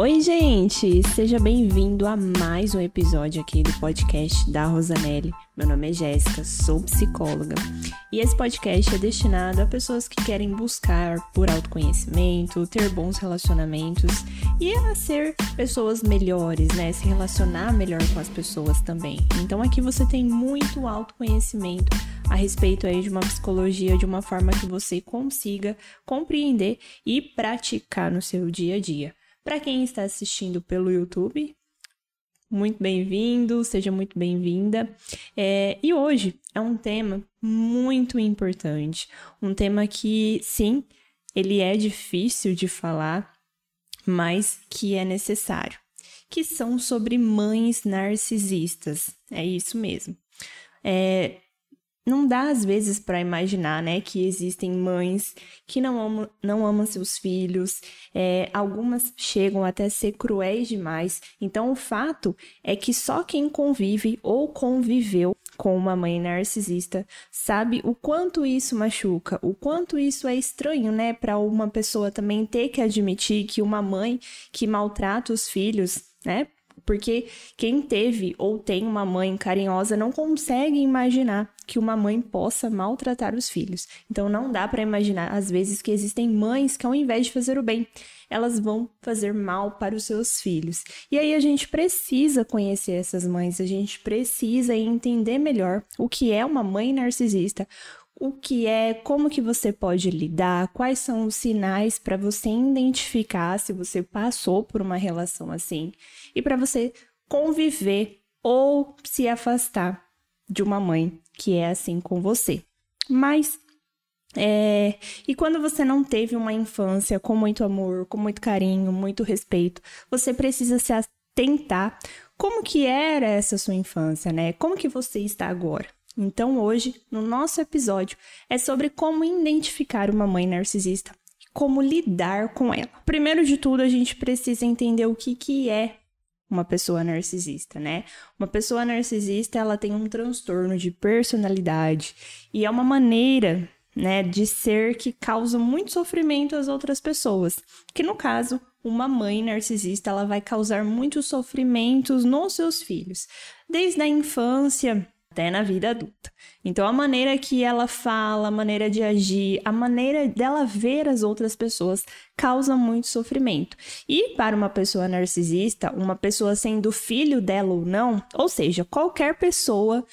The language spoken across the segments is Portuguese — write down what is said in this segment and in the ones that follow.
Oi, gente! Seja bem-vindo a mais um episódio aqui do podcast da Rosanelli. Meu nome é Jéssica, sou psicóloga e esse podcast é destinado a pessoas que querem buscar por autoconhecimento, ter bons relacionamentos e a ser pessoas melhores, né? Se relacionar melhor com as pessoas também. Então aqui você tem muito autoconhecimento a respeito aí de uma psicologia de uma forma que você consiga compreender e praticar no seu dia a dia. Para quem está assistindo pelo YouTube, muito bem-vindo, seja muito bem-vinda. É, e hoje é um tema muito importante, um tema que, sim, ele é difícil de falar, mas que é necessário, que são sobre mães narcisistas. É isso mesmo. É, não dá às vezes para imaginar, né, que existem mães que não amam, não amam seus filhos, é, algumas chegam até a ser cruéis demais. Então, o fato é que só quem convive ou conviveu com uma mãe narcisista sabe o quanto isso machuca, o quanto isso é estranho, né, para uma pessoa também ter que admitir que uma mãe que maltrata os filhos, né, porque quem teve ou tem uma mãe carinhosa não consegue imaginar que uma mãe possa maltratar os filhos. Então não dá para imaginar às vezes que existem mães que ao invés de fazer o bem, elas vão fazer mal para os seus filhos. E aí a gente precisa conhecer essas mães, a gente precisa entender melhor o que é uma mãe narcisista, o que é, como que você pode lidar, quais são os sinais para você identificar se você passou por uma relação assim e para você conviver ou se afastar de uma mãe que é assim com você. Mas é, e quando você não teve uma infância com muito amor, com muito carinho, muito respeito, você precisa se atentar como que era essa sua infância, né? Como que você está agora? Então, hoje, no nosso episódio, é sobre como identificar uma mãe narcisista como lidar com ela. Primeiro de tudo, a gente precisa entender o que, que é uma pessoa narcisista, né? Uma pessoa narcisista, ela tem um transtorno de personalidade e é uma maneira, né, de ser que causa muito sofrimento às outras pessoas. Que no caso, uma mãe narcisista, ela vai causar muitos sofrimentos nos seus filhos, desde a infância até na vida adulta. Então, a maneira que ela fala, a maneira de agir, a maneira dela ver as outras pessoas causa muito sofrimento. E para uma pessoa narcisista, uma pessoa sendo filho dela ou não, ou seja, qualquer pessoa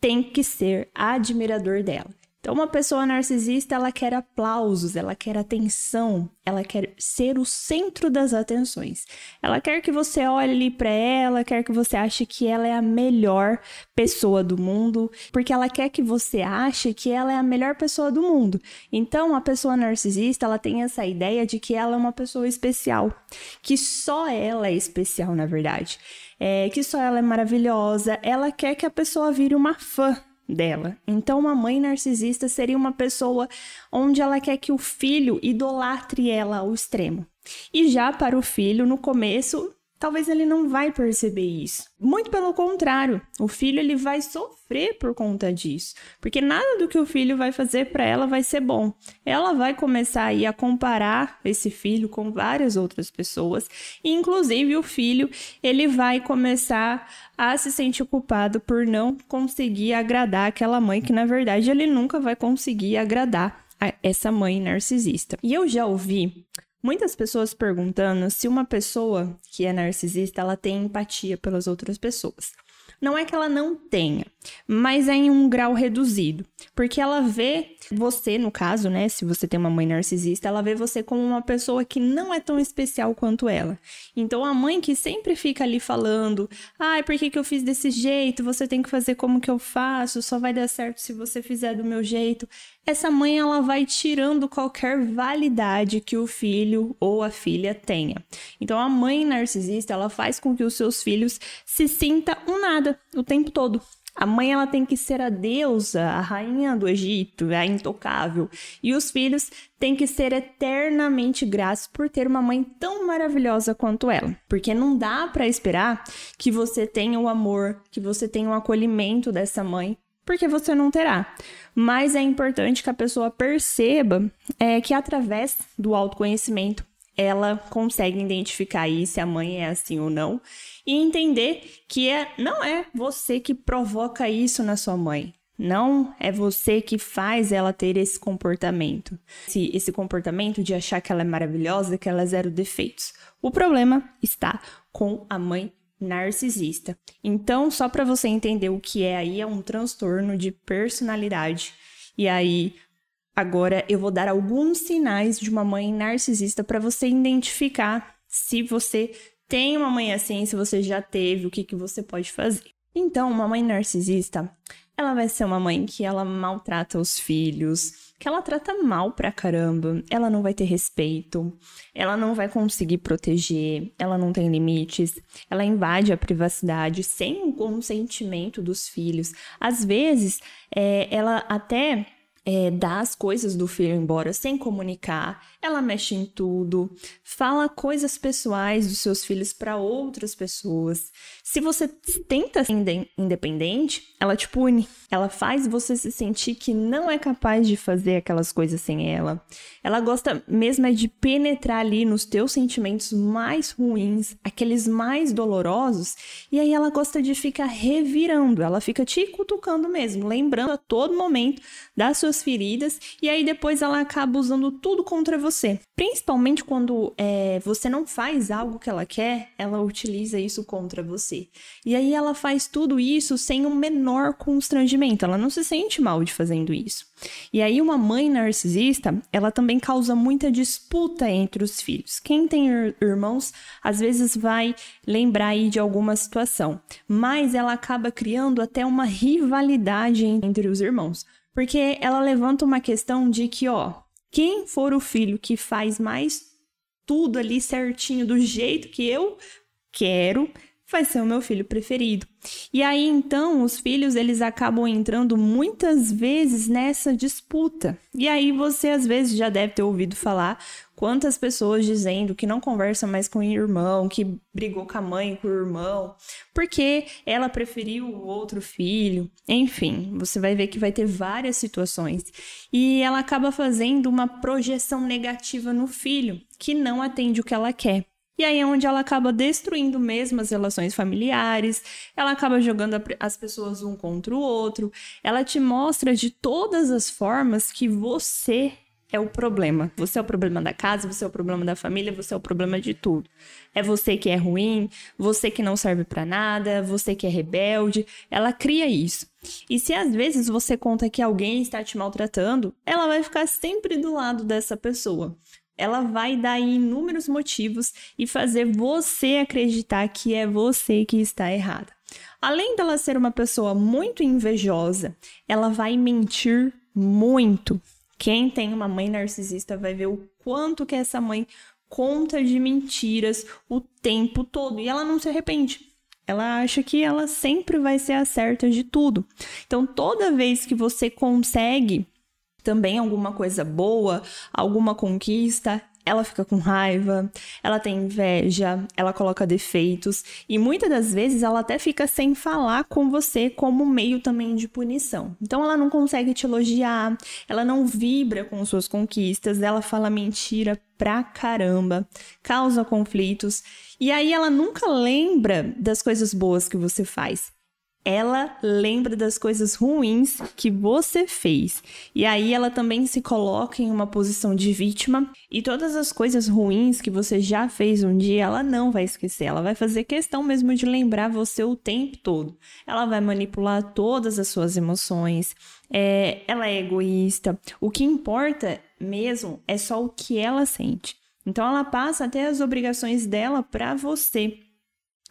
tem que ser admirador dela. Então, uma pessoa narcisista, ela quer aplausos, ela quer atenção, ela quer ser o centro das atenções. Ela quer que você olhe para ela, quer que você ache que ela é a melhor pessoa do mundo, porque ela quer que você ache que ela é a melhor pessoa do mundo. Então, a pessoa narcisista, ela tem essa ideia de que ela é uma pessoa especial, que só ela é especial, na verdade. É, que só ela é maravilhosa, ela quer que a pessoa vire uma fã dela. Então, uma mãe narcisista seria uma pessoa onde ela quer que o filho idolatre ela ao extremo. E já para o filho, no começo, talvez ele não vai perceber isso. Muito pelo contrário, o filho ele vai sofrer por conta disso, porque nada do que o filho vai fazer para ela vai ser bom. Ela vai começar aí a comparar esse filho com várias outras pessoas, e inclusive o filho, ele vai começar a se sentir culpado por não conseguir agradar aquela mãe que na verdade ele nunca vai conseguir agradar essa mãe narcisista. E eu já ouvi Muitas pessoas perguntando se uma pessoa que é narcisista, ela tem empatia pelas outras pessoas. Não é que ela não tenha, mas é em um grau reduzido. Porque ela vê você, no caso, né? Se você tem uma mãe narcisista, ela vê você como uma pessoa que não é tão especial quanto ela. Então a mãe que sempre fica ali falando: ai, por que, que eu fiz desse jeito? Você tem que fazer como que eu faço, só vai dar certo se você fizer do meu jeito. Essa mãe ela vai tirando qualquer validade que o filho ou a filha tenha. Então a mãe narcisista ela faz com que os seus filhos se sinta um nada o tempo todo. A mãe ela tem que ser a deusa, a rainha do Egito, a intocável. E os filhos têm que ser eternamente gratos por ter uma mãe tão maravilhosa quanto ela. Porque não dá para esperar que você tenha o amor, que você tenha o acolhimento dessa mãe, porque você não terá. Mas é importante que a pessoa perceba é, que através do autoconhecimento ela consegue identificar aí se a mãe é assim ou não e entender que é, não é você que provoca isso na sua mãe. Não é você que faz ela ter esse comportamento. Esse, esse comportamento de achar que ela é maravilhosa, que ela é zero defeitos. O problema está com a mãe narcisista. Então, só para você entender o que é aí, é um transtorno de personalidade. E aí, agora eu vou dar alguns sinais de uma mãe narcisista para você identificar se você tem uma mãe assim, se você já teve, o que, que você pode fazer. Então, uma mãe narcisista, ela vai ser uma mãe que ela maltrata os filhos, que ela trata mal pra caramba, ela não vai ter respeito, ela não vai conseguir proteger, ela não tem limites, ela invade a privacidade sem o consentimento dos filhos. Às vezes, é, ela até é, dá as coisas do filho embora sem comunicar, ela mexe em tudo, fala coisas pessoais dos seus filhos para outras pessoas. Se você tenta ser independente, ela te pune. Ela faz você se sentir que não é capaz de fazer aquelas coisas sem ela. Ela gosta mesmo é de penetrar ali nos teus sentimentos mais ruins, aqueles mais dolorosos, e aí ela gosta de ficar revirando, ela fica te cutucando mesmo, lembrando a todo momento das suas feridas, e aí depois ela acaba usando tudo contra você. Principalmente quando é, você não faz algo que ela quer, ela utiliza isso contra você. E aí ela faz tudo isso sem o um menor constrangimento, ela não se sente mal de fazendo isso. E aí uma mãe narcisista, ela também causa muita disputa entre os filhos. Quem tem irmãos, às vezes vai lembrar aí de alguma situação, mas ela acaba criando até uma rivalidade entre os irmãos. Porque ela levanta uma questão de que, ó, quem for o filho que faz mais tudo ali certinho, do jeito que eu quero, vai ser o meu filho preferido. E aí então os filhos eles acabam entrando muitas vezes nessa disputa. E aí você às vezes já deve ter ouvido falar quantas pessoas dizendo que não conversa mais com o irmão, que brigou com a mãe, com o irmão, porque ela preferiu o outro filho. Enfim, você vai ver que vai ter várias situações. E ela acaba fazendo uma projeção negativa no filho, que não atende o que ela quer. E aí é onde ela acaba destruindo mesmo as relações familiares, ela acaba jogando as pessoas um contra o outro, ela te mostra de todas as formas que você é o problema. Você é o problema da casa, você é o problema da família, você é o problema de tudo. É você que é ruim, você que não serve para nada, você que é rebelde. Ela cria isso. E se às vezes você conta que alguém está te maltratando, ela vai ficar sempre do lado dessa pessoa ela vai dar inúmeros motivos e fazer você acreditar que é você que está errada. Além dela ser uma pessoa muito invejosa, ela vai mentir muito. Quem tem uma mãe narcisista vai ver o quanto que essa mãe conta de mentiras o tempo todo e ela não se arrepende. Ela acha que ela sempre vai ser a certa de tudo. Então, toda vez que você consegue também alguma coisa boa, alguma conquista, ela fica com raiva, ela tem inveja, ela coloca defeitos e muitas das vezes ela até fica sem falar com você como meio também de punição. Então ela não consegue te elogiar, ela não vibra com suas conquistas, ela fala mentira pra caramba, causa conflitos e aí ela nunca lembra das coisas boas que você faz ela lembra das coisas ruins que você fez. E aí ela também se coloca em uma posição de vítima e todas as coisas ruins que você já fez um dia, ela não vai esquecer. Ela vai fazer questão mesmo de lembrar você o tempo todo. Ela vai manipular todas as suas emoções. É, ela é egoísta. O que importa mesmo é só o que ela sente. Então ela passa até as obrigações dela para você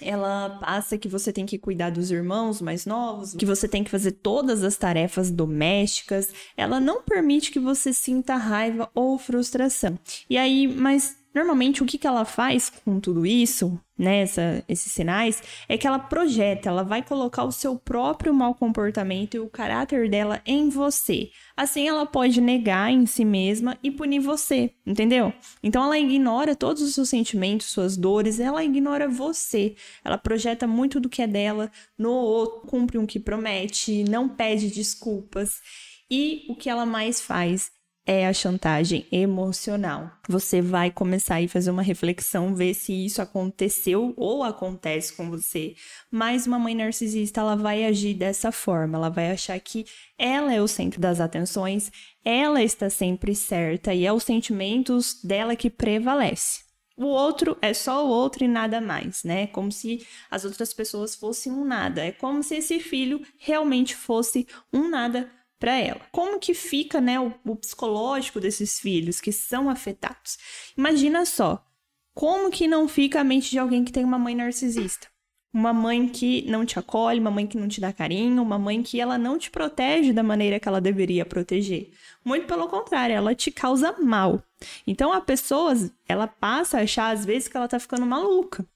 ela passa que você tem que cuidar dos irmãos mais novos, que você tem que fazer todas as tarefas domésticas. Ela não permite que você sinta raiva ou frustração. E aí, mas Normalmente, o que, que ela faz com tudo isso, né, esses sinais, é que ela projeta, ela vai colocar o seu próprio mau comportamento e o caráter dela em você. Assim, ela pode negar em si mesma e punir você, entendeu? Então, ela ignora todos os seus sentimentos, suas dores, ela ignora você. Ela projeta muito do que é dela no outro, cumpre o um que promete, não pede desculpas. E o que ela mais faz é a chantagem emocional. Você vai começar a fazer uma reflexão, ver se isso aconteceu ou acontece com você. Mas uma mãe narcisista, ela vai agir dessa forma, ela vai achar que ela é o centro das atenções, ela está sempre certa e é os sentimentos dela que prevalece. O outro é só o outro e nada mais, né? Como se as outras pessoas fossem um nada. É como se esse filho realmente fosse um nada para ela. Como que fica, né, o, o psicológico desses filhos que são afetados? Imagina só, como que não fica a mente de alguém que tem uma mãe narcisista? Uma mãe que não te acolhe, uma mãe que não te dá carinho, uma mãe que ela não te protege da maneira que ela deveria proteger. Muito pelo contrário, ela te causa mal. Então a pessoa, ela passa a achar às vezes que ela tá ficando maluca.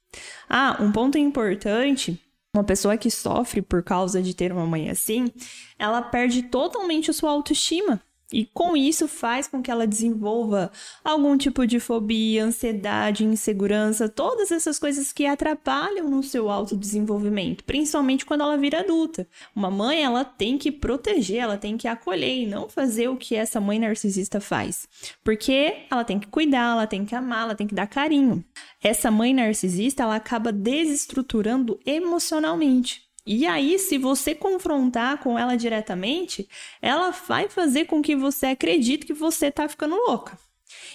Ah, um ponto importante uma pessoa que sofre por causa de ter uma mãe assim, ela perde totalmente a sua autoestima. E com isso faz com que ela desenvolva algum tipo de fobia, ansiedade, insegurança, todas essas coisas que atrapalham no seu autodesenvolvimento, principalmente quando ela vira adulta. Uma mãe, ela tem que proteger, ela tem que acolher e não fazer o que essa mãe narcisista faz. Porque ela tem que cuidar, ela tem que amar, ela tem que dar carinho. Essa mãe narcisista, ela acaba desestruturando emocionalmente. E aí, se você confrontar com ela diretamente, ela vai fazer com que você acredite que você está ficando louca.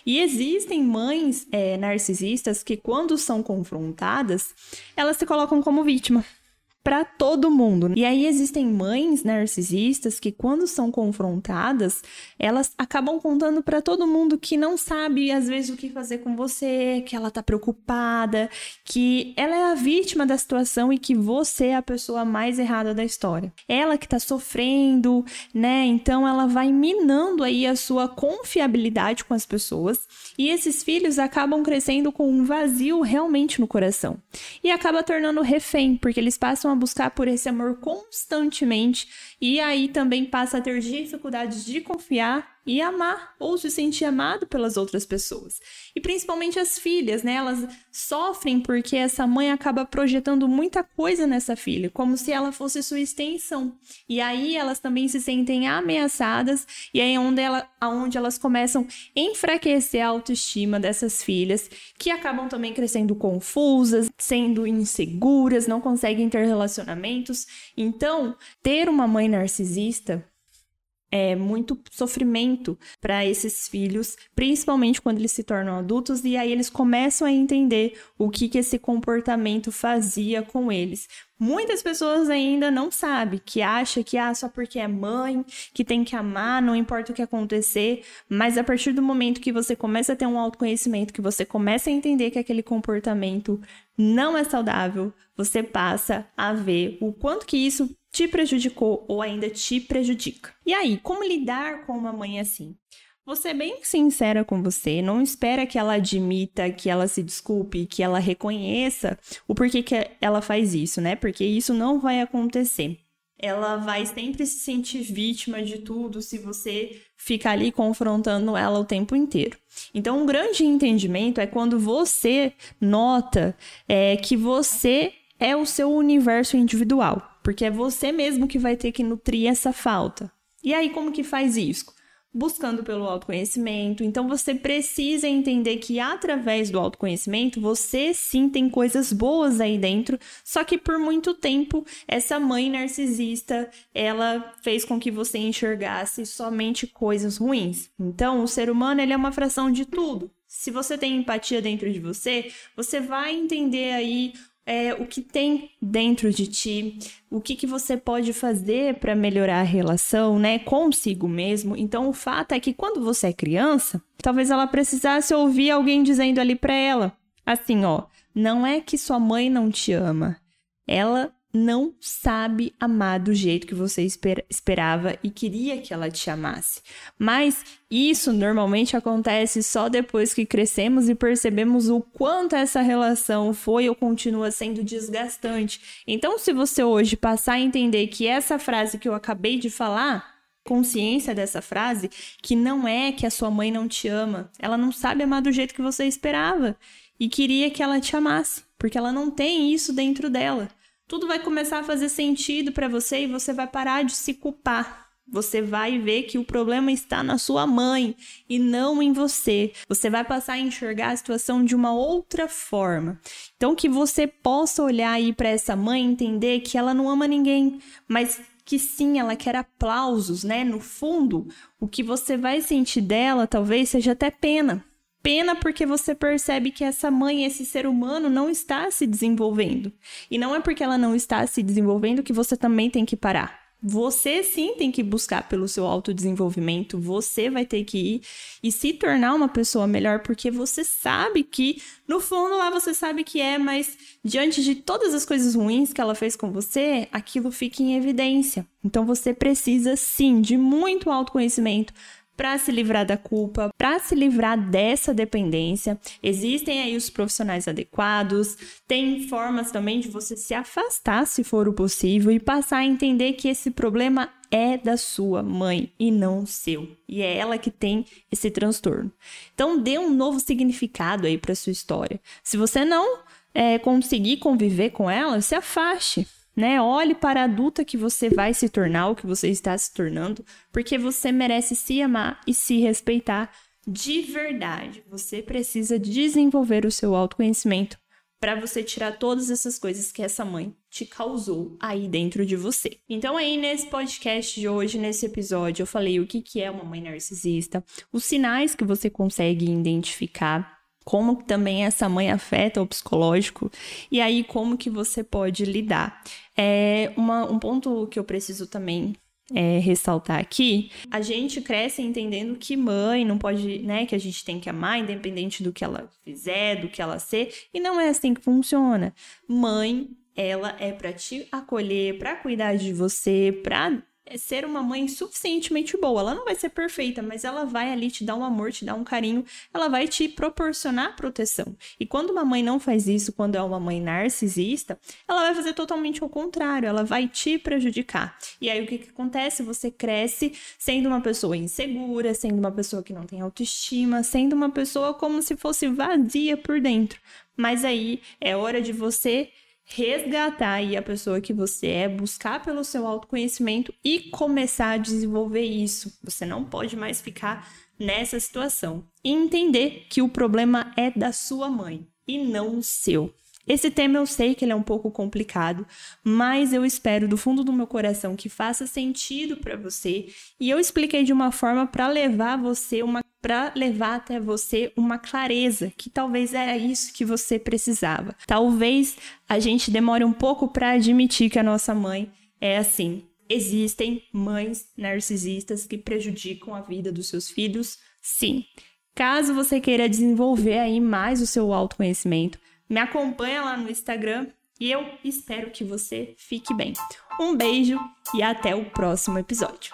E existem mães é, narcisistas que, quando são confrontadas, elas se colocam como vítima para todo mundo. E aí existem mães narcisistas que quando são confrontadas, elas acabam contando para todo mundo que não sabe às vezes o que fazer com você, que ela tá preocupada, que ela é a vítima da situação e que você é a pessoa mais errada da história. Ela que tá sofrendo, né? Então ela vai minando aí a sua confiabilidade com as pessoas e esses filhos acabam crescendo com um vazio realmente no coração. E acaba tornando refém, porque eles passam a buscar por esse amor constantemente. E aí também passa a ter dificuldades de confiar e amar ou se sentir amado pelas outras pessoas. E principalmente as filhas, né? Elas sofrem porque essa mãe acaba projetando muita coisa nessa filha, como se ela fosse sua extensão. E aí elas também se sentem ameaçadas e aí é onde, ela, onde elas começam a enfraquecer a autoestima dessas filhas, que acabam também crescendo confusas, sendo inseguras, não conseguem ter relacionamentos. Então, ter uma mãe narcisista é muito sofrimento para esses filhos, principalmente quando eles se tornam adultos e aí eles começam a entender o que, que esse comportamento fazia com eles. Muitas pessoas ainda não sabem, que acha que ah, só porque é mãe, que tem que amar, não importa o que acontecer, mas a partir do momento que você começa a ter um autoconhecimento, que você começa a entender que aquele comportamento não é saudável, você passa a ver o quanto que isso te prejudicou ou ainda te prejudica. E aí, como lidar com uma mãe assim? Você é bem sincera com você, não espera que ela admita, que ela se desculpe, que ela reconheça o porquê que ela faz isso, né? Porque isso não vai acontecer. Ela vai sempre se sentir vítima de tudo se você ficar ali confrontando ela o tempo inteiro. Então, um grande entendimento é quando você nota é, que você é o seu universo individual porque é você mesmo que vai ter que nutrir essa falta. E aí, como que faz isso? Buscando pelo autoconhecimento. Então, você precisa entender que através do autoconhecimento, você sim tem coisas boas aí dentro, só que por muito tempo, essa mãe narcisista, ela fez com que você enxergasse somente coisas ruins. Então, o ser humano, ele é uma fração de tudo. Se você tem empatia dentro de você, você vai entender aí é, o que tem dentro de ti, o que, que você pode fazer para melhorar a relação, né, consigo mesmo. Então, o fato é que quando você é criança, talvez ela precisasse ouvir alguém dizendo ali para ela, assim, ó, não é que sua mãe não te ama, ela não sabe amar do jeito que você esper esperava e queria que ela te amasse. Mas isso normalmente acontece só depois que crescemos e percebemos o quanto essa relação foi ou continua sendo desgastante. Então, se você hoje passar a entender que essa frase que eu acabei de falar consciência dessa frase, que não é que a sua mãe não te ama, ela não sabe amar do jeito que você esperava e queria que ela te amasse, porque ela não tem isso dentro dela tudo vai começar a fazer sentido para você e você vai parar de se culpar. Você vai ver que o problema está na sua mãe e não em você. Você vai passar a enxergar a situação de uma outra forma. Então, que você possa olhar aí para essa mãe e entender que ela não ama ninguém, mas que sim, ela quer aplausos, né? No fundo, o que você vai sentir dela talvez seja até pena. Pena porque você percebe que essa mãe, esse ser humano, não está se desenvolvendo. E não é porque ela não está se desenvolvendo que você também tem que parar. Você sim tem que buscar pelo seu autodesenvolvimento, você vai ter que ir e se tornar uma pessoa melhor, porque você sabe que, no fundo lá você sabe que é, mas diante de todas as coisas ruins que ela fez com você, aquilo fica em evidência. Então você precisa sim de muito autoconhecimento para se livrar da culpa, para se livrar dessa dependência. Existem aí os profissionais adequados, tem formas também de você se afastar, se for o possível, e passar a entender que esse problema é da sua mãe e não seu. E é ela que tem esse transtorno. Então, dê um novo significado aí para sua história. Se você não é, conseguir conviver com ela, se afaste né? Olhe para a adulta que você vai se tornar, o que você está se tornando, porque você merece se amar e se respeitar de verdade. Você precisa desenvolver o seu autoconhecimento para você tirar todas essas coisas que essa mãe te causou aí dentro de você. Então aí nesse podcast de hoje, nesse episódio, eu falei o que que é uma mãe narcisista, os sinais que você consegue identificar como também essa mãe afeta o psicológico e aí como que você pode lidar. É uma, um ponto que eu preciso também é, ressaltar aqui, a gente cresce entendendo que mãe não pode, né, que a gente tem que amar independente do que ela fizer, do que ela ser, e não é assim que funciona. Mãe, ela é para te acolher, para cuidar de você, para é ser uma mãe suficientemente boa. Ela não vai ser perfeita, mas ela vai ali te dar um amor, te dar um carinho, ela vai te proporcionar proteção. E quando uma mãe não faz isso, quando é uma mãe narcisista, ela vai fazer totalmente o contrário, ela vai te prejudicar. E aí o que, que acontece? Você cresce sendo uma pessoa insegura, sendo uma pessoa que não tem autoestima, sendo uma pessoa como se fosse vazia por dentro. Mas aí é hora de você resgatar aí a pessoa que você é, buscar pelo seu autoconhecimento e começar a desenvolver isso. Você não pode mais ficar nessa situação. E entender que o problema é da sua mãe e não o seu. Esse tema eu sei que ele é um pouco complicado, mas eu espero do fundo do meu coração que faça sentido para você e eu expliquei de uma forma para levar você uma para levar até você uma clareza que talvez era isso que você precisava. Talvez a gente demore um pouco para admitir que a nossa mãe é assim. Existem mães narcisistas que prejudicam a vida dos seus filhos? Sim. Caso você queira desenvolver aí mais o seu autoconhecimento, me acompanha lá no Instagram e eu espero que você fique bem. Um beijo e até o próximo episódio.